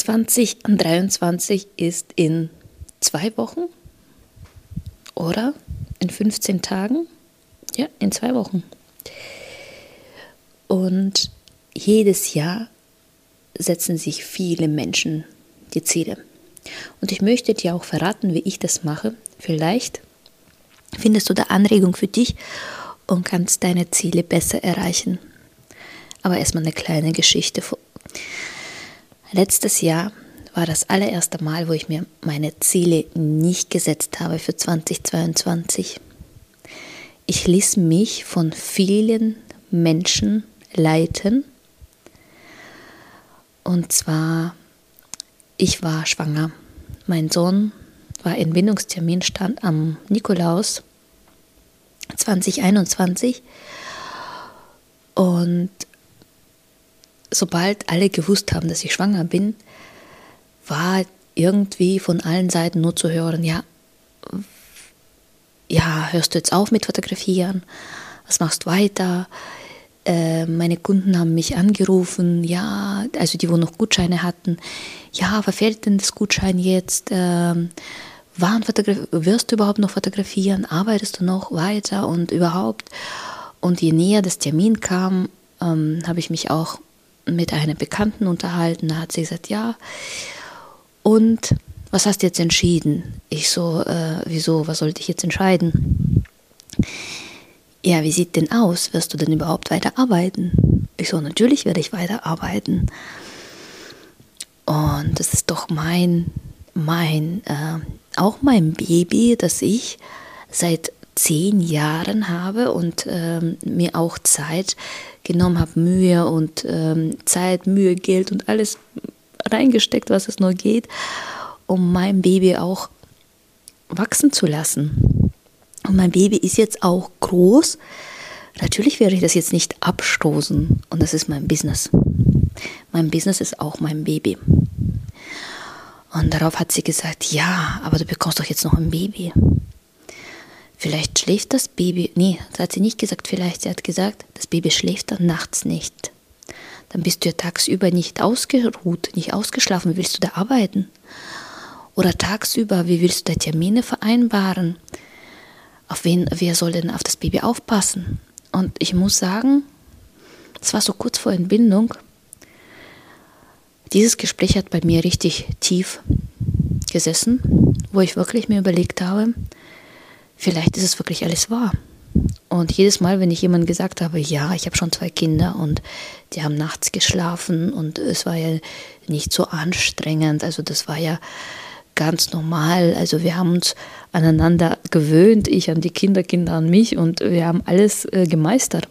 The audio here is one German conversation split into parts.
2023 ist in zwei Wochen oder in 15 Tagen. Ja, in zwei Wochen. Und jedes Jahr setzen sich viele Menschen die Ziele. Und ich möchte dir auch verraten, wie ich das mache. Vielleicht findest du da Anregung für dich und kannst deine Ziele besser erreichen. Aber erstmal eine kleine Geschichte. Letztes Jahr war das allererste Mal, wo ich mir meine Ziele nicht gesetzt habe für 2022. Ich ließ mich von vielen Menschen leiten. Und zwar, ich war schwanger. Mein Sohn war Entbindungstermin, stand am Nikolaus 2021. Und sobald alle gewusst haben, dass ich schwanger bin, war irgendwie von allen Seiten nur zu hören, ja, ja, hörst du jetzt auf mit Fotografieren? Was machst du weiter? Äh, meine Kunden haben mich angerufen, ja, also die, wo noch Gutscheine hatten, ja, verfällt denn das Gutschein jetzt? Ähm, wirst du überhaupt noch fotografieren? Arbeitest du noch weiter und überhaupt? Und je näher das Termin kam, ähm, habe ich mich auch mit einer Bekannten unterhalten. Da hat sie gesagt, ja. Und was hast du jetzt entschieden? Ich so, äh, wieso, was sollte ich jetzt entscheiden? Ja, wie sieht denn aus? Wirst du denn überhaupt weiterarbeiten? Ich so, natürlich werde ich weiterarbeiten. Und das ist doch mein, mein, äh, auch mein Baby, das ich seit zehn Jahren habe und ähm, mir auch Zeit genommen habe, Mühe und ähm, Zeit, Mühe, Geld und alles reingesteckt, was es nur geht, um mein Baby auch wachsen zu lassen. Und mein Baby ist jetzt auch groß. Natürlich werde ich das jetzt nicht abstoßen und das ist mein Business. Mein Business ist auch mein Baby. Und darauf hat sie gesagt, ja, aber du bekommst doch jetzt noch ein Baby. Vielleicht schläft das Baby. Nee, das hat sie nicht gesagt, vielleicht. Sie hat gesagt, das Baby schläft dann nachts nicht. Dann bist du ja tagsüber nicht ausgeruht, nicht ausgeschlafen. Willst du da arbeiten? Oder tagsüber, wie willst du da Termine vereinbaren? Auf wen, wer soll denn auf das Baby aufpassen? Und ich muss sagen, es war so kurz vor Entbindung. Dieses Gespräch hat bei mir richtig tief gesessen, wo ich wirklich mir überlegt habe, vielleicht ist es wirklich alles wahr. Und jedes Mal, wenn ich jemandem gesagt habe, ja, ich habe schon zwei Kinder und die haben nachts geschlafen und es war ja nicht so anstrengend, also das war ja ganz normal. Also wir haben uns aneinander gewöhnt, ich an die Kinder, Kinder an mich und wir haben alles äh, gemeistert.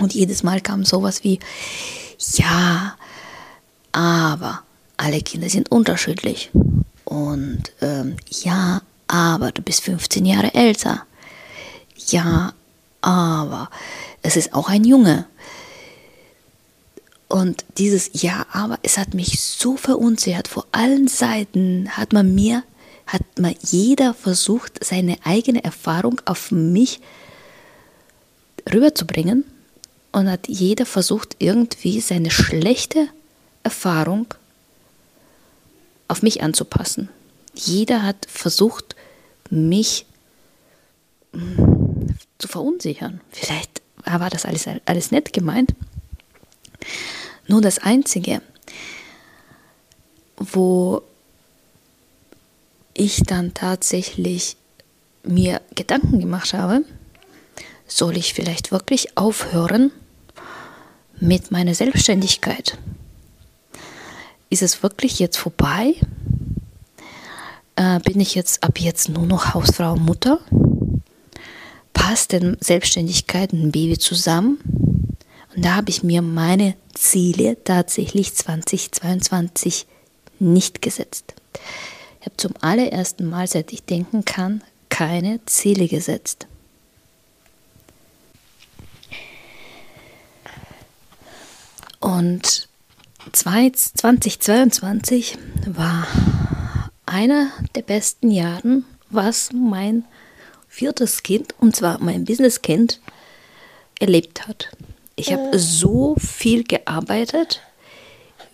Und jedes Mal kam sowas wie, ja, aber alle Kinder sind unterschiedlich. Und ähm, ja, aber du bist 15 Jahre älter. Ja, aber es ist auch ein Junge. Und dieses Ja, aber es hat mich so verunsichert. Vor allen Seiten hat man mir, hat mal jeder versucht, seine eigene Erfahrung auf mich rüberzubringen. Und hat jeder versucht, irgendwie seine schlechte Erfahrung auf mich anzupassen. Jeder hat versucht, mich hm, zu verunsichern. Vielleicht war das alles, alles nett gemeint. Nur das Einzige, wo ich dann tatsächlich mir Gedanken gemacht habe, soll ich vielleicht wirklich aufhören mit meiner Selbstständigkeit? Ist es wirklich jetzt vorbei? Äh, bin ich jetzt ab jetzt nur noch Hausfrau und Mutter? Passt denn Selbstständigkeit und Baby zusammen? Und da habe ich mir meine Ziele tatsächlich 2022 nicht gesetzt. Ich habe zum allerersten Mal, seit ich denken kann, keine Ziele gesetzt. Und 2022 war einer der besten Jahren, was mein viertes Kind, und zwar mein Businesskind, erlebt hat. Ich habe so viel gearbeitet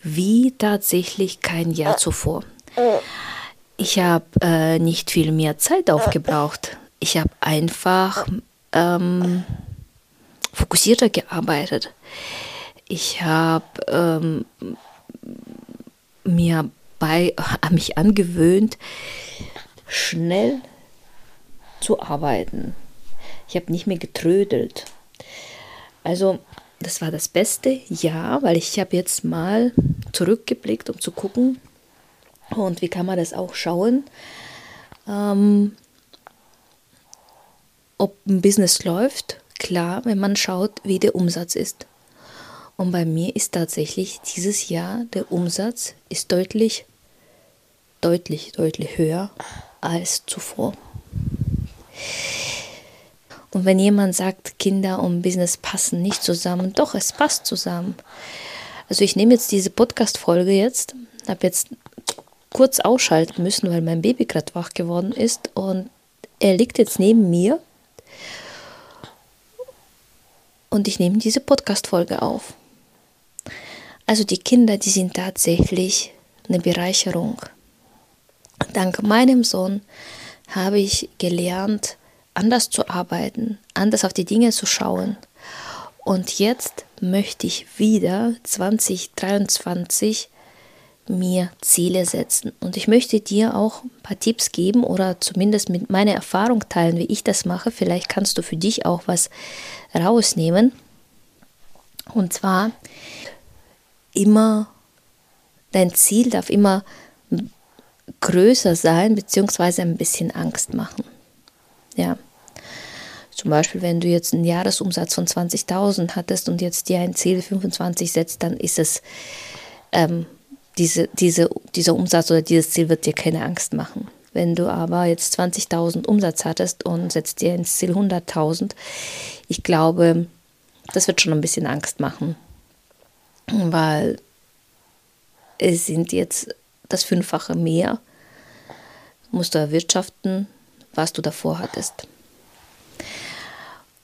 wie tatsächlich kein Jahr zuvor. Ich habe äh, nicht viel mehr Zeit aufgebraucht. Ich habe einfach ähm, fokussierter gearbeitet. Ich habe ähm, mir bei mich angewöhnt, schnell zu arbeiten. Ich habe nicht mehr getrödelt. Also das war das beste Jahr, weil ich habe jetzt mal zurückgeblickt, um zu gucken, und wie kann man das auch schauen, ähm, ob ein Business läuft. Klar, wenn man schaut, wie der Umsatz ist. Und bei mir ist tatsächlich dieses Jahr der Umsatz ist deutlich, deutlich, deutlich höher als zuvor. Und wenn jemand sagt, Kinder und Business passen nicht zusammen, doch, es passt zusammen. Also ich nehme jetzt diese Podcast-Folge jetzt, habe jetzt kurz ausschalten müssen, weil mein Baby gerade wach geworden ist und er liegt jetzt neben mir und ich nehme diese Podcast-Folge auf. Also die Kinder, die sind tatsächlich eine Bereicherung. Dank meinem Sohn habe ich gelernt, anders zu arbeiten, anders auf die Dinge zu schauen. Und jetzt möchte ich wieder 2023 mir Ziele setzen. Und ich möchte dir auch ein paar Tipps geben oder zumindest mit meiner Erfahrung teilen, wie ich das mache. Vielleicht kannst du für dich auch was rausnehmen. Und zwar immer, dein Ziel darf immer größer sein, beziehungsweise ein bisschen Angst machen. Ja. Zum Beispiel, wenn du jetzt einen Jahresumsatz von 20.000 hattest und jetzt dir ein Ziel 25 setzt, dann ist es, ähm, diese, diese, dieser Umsatz oder dieses Ziel wird dir keine Angst machen. Wenn du aber jetzt 20.000 Umsatz hattest und setzt dir ins Ziel 100.000, ich glaube, das wird schon ein bisschen Angst machen, weil es sind jetzt das Fünffache mehr, musst du erwirtschaften, was du davor hattest.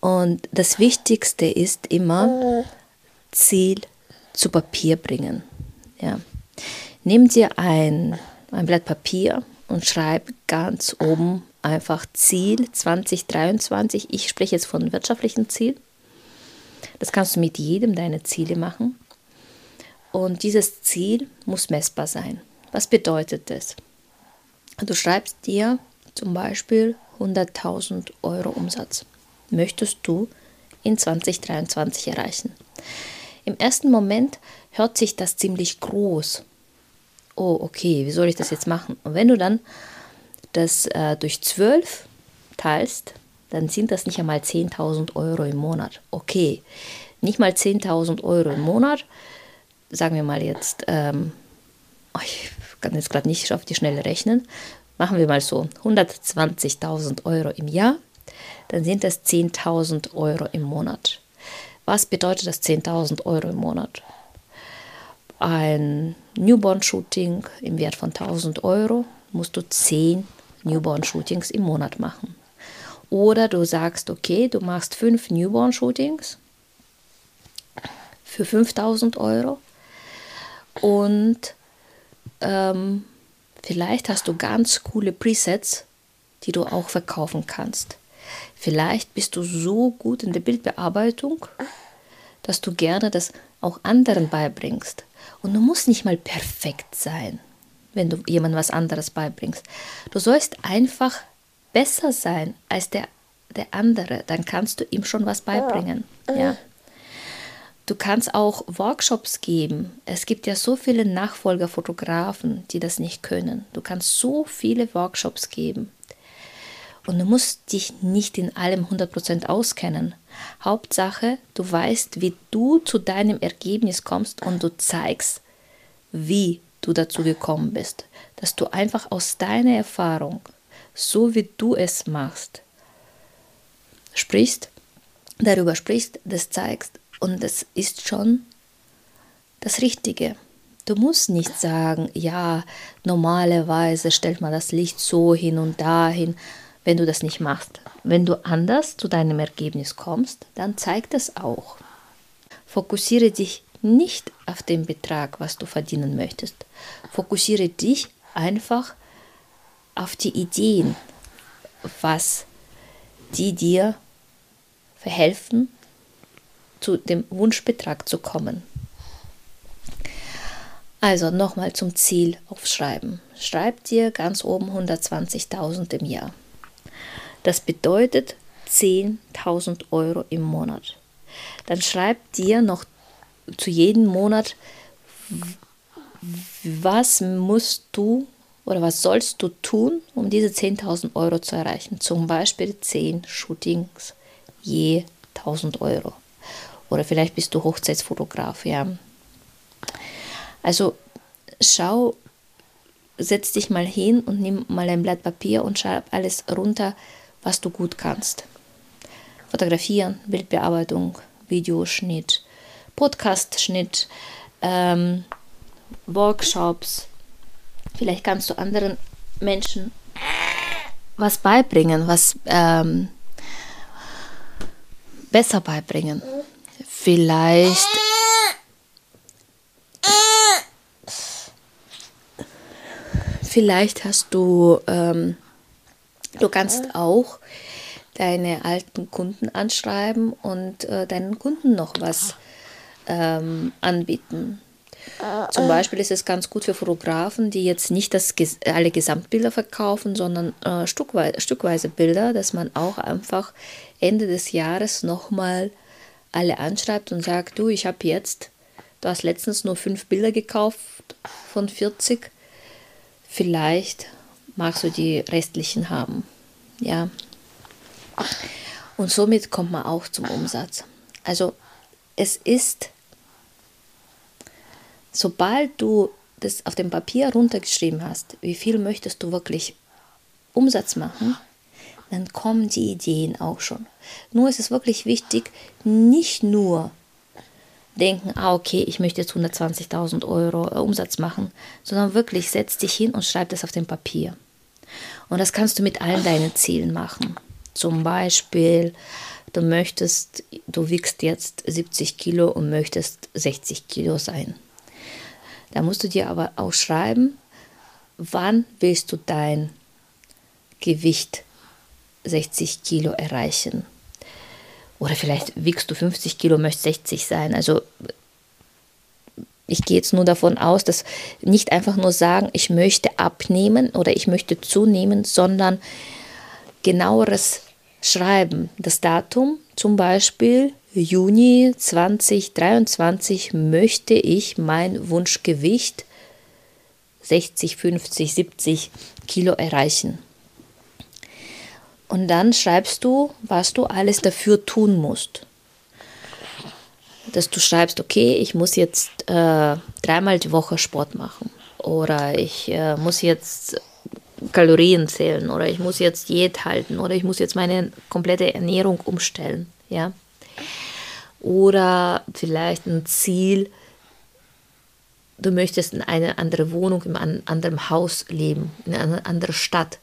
Und das Wichtigste ist immer, Ziel zu Papier bringen. Ja. Nimm dir ein, ein Blatt Papier und schreib ganz oben einfach Ziel 2023. Ich spreche jetzt von wirtschaftlichen Ziel. Das kannst du mit jedem deiner Ziele machen. Und dieses Ziel muss messbar sein. Was bedeutet das? Du schreibst dir zum Beispiel 100.000 Euro Umsatz. Möchtest du in 2023 erreichen? Im ersten Moment hört sich das ziemlich groß. Oh, okay, wie soll ich das jetzt machen? Und wenn du dann das äh, durch 12 teilst, dann sind das nicht einmal 10.000 Euro im Monat. Okay, nicht mal 10.000 Euro im Monat, sagen wir mal jetzt, ähm, ich kann jetzt gerade nicht auf die Schnelle rechnen, machen wir mal so, 120.000 Euro im Jahr, dann sind das 10.000 Euro im Monat. Was bedeutet das 10.000 Euro im Monat? Ein Newborn-Shooting im Wert von 1000 Euro musst du 10 Newborn-Shootings im Monat machen. Oder du sagst, okay, du machst 5 Newborn-Shootings für 5000 Euro und ähm, vielleicht hast du ganz coole Presets, die du auch verkaufen kannst. Vielleicht bist du so gut in der Bildbearbeitung, dass du gerne das auch anderen beibringst. Und du musst nicht mal perfekt sein, wenn du jemandem was anderes beibringst. Du sollst einfach besser sein als der, der andere. Dann kannst du ihm schon was beibringen. Ja. Du kannst auch Workshops geben. Es gibt ja so viele Nachfolgerfotografen, die das nicht können. Du kannst so viele Workshops geben. Und du musst dich nicht in allem 100% auskennen. Hauptsache, du weißt, wie du zu deinem Ergebnis kommst und du zeigst, wie du dazu gekommen bist. Dass du einfach aus deiner Erfahrung, so wie du es machst, sprichst, darüber sprichst, das zeigst. Und das ist schon das Richtige. Du musst nicht sagen, ja, normalerweise stellt man das Licht so hin und dahin, wenn du das nicht machst. Wenn du anders zu deinem Ergebnis kommst, dann zeig das auch. Fokussiere dich nicht auf den Betrag, was du verdienen möchtest. Fokussiere dich einfach auf die Ideen, was die dir verhelfen, zu dem Wunschbetrag zu kommen. Also nochmal zum Ziel aufschreiben. Schreib dir ganz oben 120.000 im Jahr. Das bedeutet 10.000 Euro im Monat. Dann schreib dir noch zu jedem Monat, was musst du oder was sollst du tun, um diese 10.000 Euro zu erreichen. Zum Beispiel 10 Shootings je 1.000 Euro. Oder vielleicht bist du Hochzeitsfotograf, ja. Also schau, setz dich mal hin und nimm mal ein Blatt Papier und schreib alles runter, was du gut kannst. Fotografieren, Bildbearbeitung, Videoschnitt, Podcastschnitt, ähm, Workshops. Vielleicht kannst du anderen Menschen was beibringen, was ähm, besser beibringen. Vielleicht vielleicht hast du ähm, du kannst auch deine alten Kunden anschreiben und äh, deinen Kunden noch was ähm, anbieten. Zum Beispiel ist es ganz gut für Fotografen, die jetzt nicht das, alle Gesamtbilder verkaufen, sondern äh, stückweise, stückweise Bilder, dass man auch einfach Ende des Jahres nochmal alle anschreibt und sagt, du, ich habe jetzt, du hast letztens nur fünf Bilder gekauft von 40, vielleicht magst du die restlichen haben. Ja. Und somit kommt man auch zum Umsatz. Also es ist, sobald du das auf dem Papier runtergeschrieben hast, wie viel möchtest du wirklich Umsatz machen, dann kommen die Ideen auch schon. Nur ist es wirklich wichtig, nicht nur denken, ah, okay, ich möchte jetzt 120.000 Euro äh, Umsatz machen, sondern wirklich setz dich hin und schreib das auf dem Papier. Und das kannst du mit allen deinen Zielen machen. Zum Beispiel, du möchtest, du wiegst jetzt 70 Kilo und möchtest 60 Kilo sein. Da musst du dir aber auch schreiben, wann willst du dein Gewicht 60 Kilo erreichen. Oder vielleicht wiegst du 50 Kilo, möchtest 60 sein. Also ich gehe jetzt nur davon aus, dass nicht einfach nur sagen, ich möchte abnehmen oder ich möchte zunehmen, sondern genaueres schreiben. Das Datum, zum Beispiel Juni 2023, möchte ich mein Wunschgewicht 60, 50, 70 Kilo erreichen. Und dann schreibst du, was du alles dafür tun musst. Dass du schreibst, okay, ich muss jetzt äh, dreimal die Woche Sport machen. Oder ich äh, muss jetzt Kalorien zählen. Oder ich muss jetzt Diät halten. Oder ich muss jetzt meine komplette Ernährung umstellen. Ja? Oder vielleicht ein Ziel, du möchtest in eine andere Wohnung, in einem anderen Haus leben, in einer anderen Stadt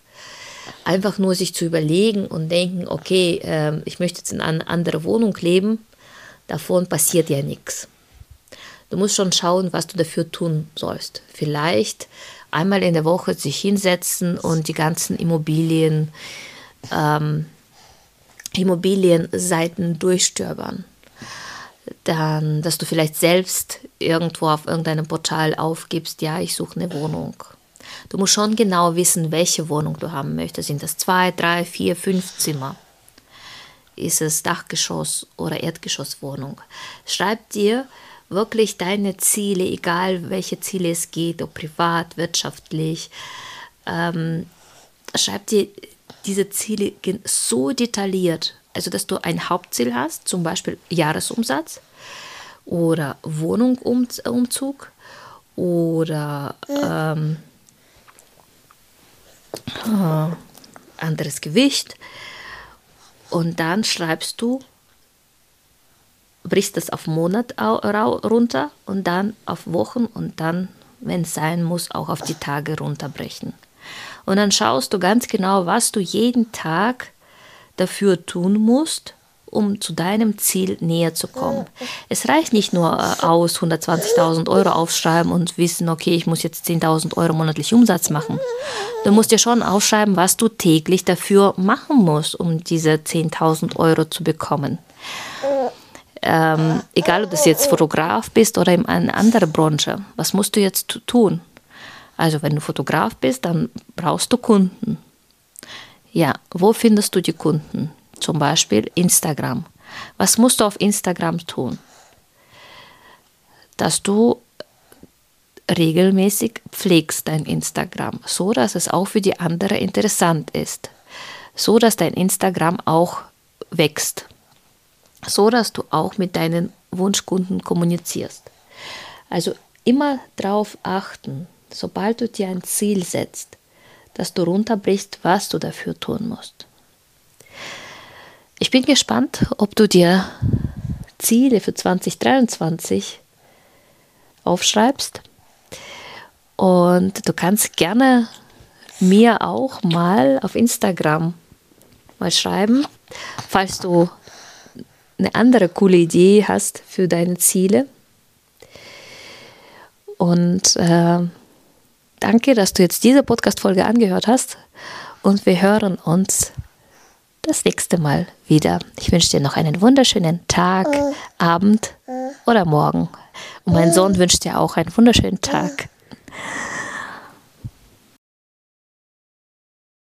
einfach nur sich zu überlegen und denken, okay, äh, ich möchte jetzt in einer anderen Wohnung leben, davon passiert ja nichts. Du musst schon schauen, was du dafür tun sollst. Vielleicht einmal in der Woche sich hinsetzen und die ganzen Immobilien, ähm, Immobilienseiten durchstöbern. Dann, dass du vielleicht selbst irgendwo auf irgendeinem Portal aufgibst, ja, ich suche eine Wohnung Du musst schon genau wissen, welche Wohnung du haben möchtest. Sind das zwei, drei, vier, fünf Zimmer? Ist es Dachgeschoss oder Erdgeschosswohnung? Schreib dir wirklich deine Ziele, egal welche Ziele es geht, ob privat, wirtschaftlich. Ähm, schreib dir diese Ziele so detailliert, also dass du ein Hauptziel hast, zum Beispiel Jahresumsatz oder Wohnungumzug oder ähm, äh, anderes Gewicht. Und dann schreibst du, brichst das auf Monat runter und dann auf Wochen und dann, wenn es sein muss, auch auf die Tage runterbrechen. Und dann schaust du ganz genau, was du jeden Tag dafür tun musst, um zu deinem Ziel näher zu kommen. Es reicht nicht nur äh, aus 120.000 Euro aufschreiben und wissen, okay, ich muss jetzt 10.000 Euro monatlich Umsatz machen. Du musst dir schon aufschreiben, was du täglich dafür machen musst, um diese 10.000 Euro zu bekommen. Ähm, egal, ob du jetzt Fotograf bist oder in einer anderen Branche, was musst du jetzt tun? Also wenn du Fotograf bist, dann brauchst du Kunden. Ja, wo findest du die Kunden? Zum Beispiel Instagram. Was musst du auf Instagram tun? Dass du regelmäßig pflegst dein Instagram, so dass es auch für die anderen interessant ist, so dass dein Instagram auch wächst, so dass du auch mit deinen Wunschkunden kommunizierst. Also immer darauf achten, sobald du dir ein Ziel setzt, dass du runterbrichst, was du dafür tun musst. Ich bin gespannt, ob du dir Ziele für 2023 aufschreibst. Und du kannst gerne mir auch mal auf Instagram mal schreiben, falls du eine andere coole Idee hast für deine Ziele. Und äh, danke, dass du jetzt diese Podcast-Folge angehört hast. Und wir hören uns das nächste Mal wieder. Ich wünsche dir noch einen wunderschönen Tag, Abend oder Morgen. Und mein Sohn wünscht dir auch einen wunderschönen Tag.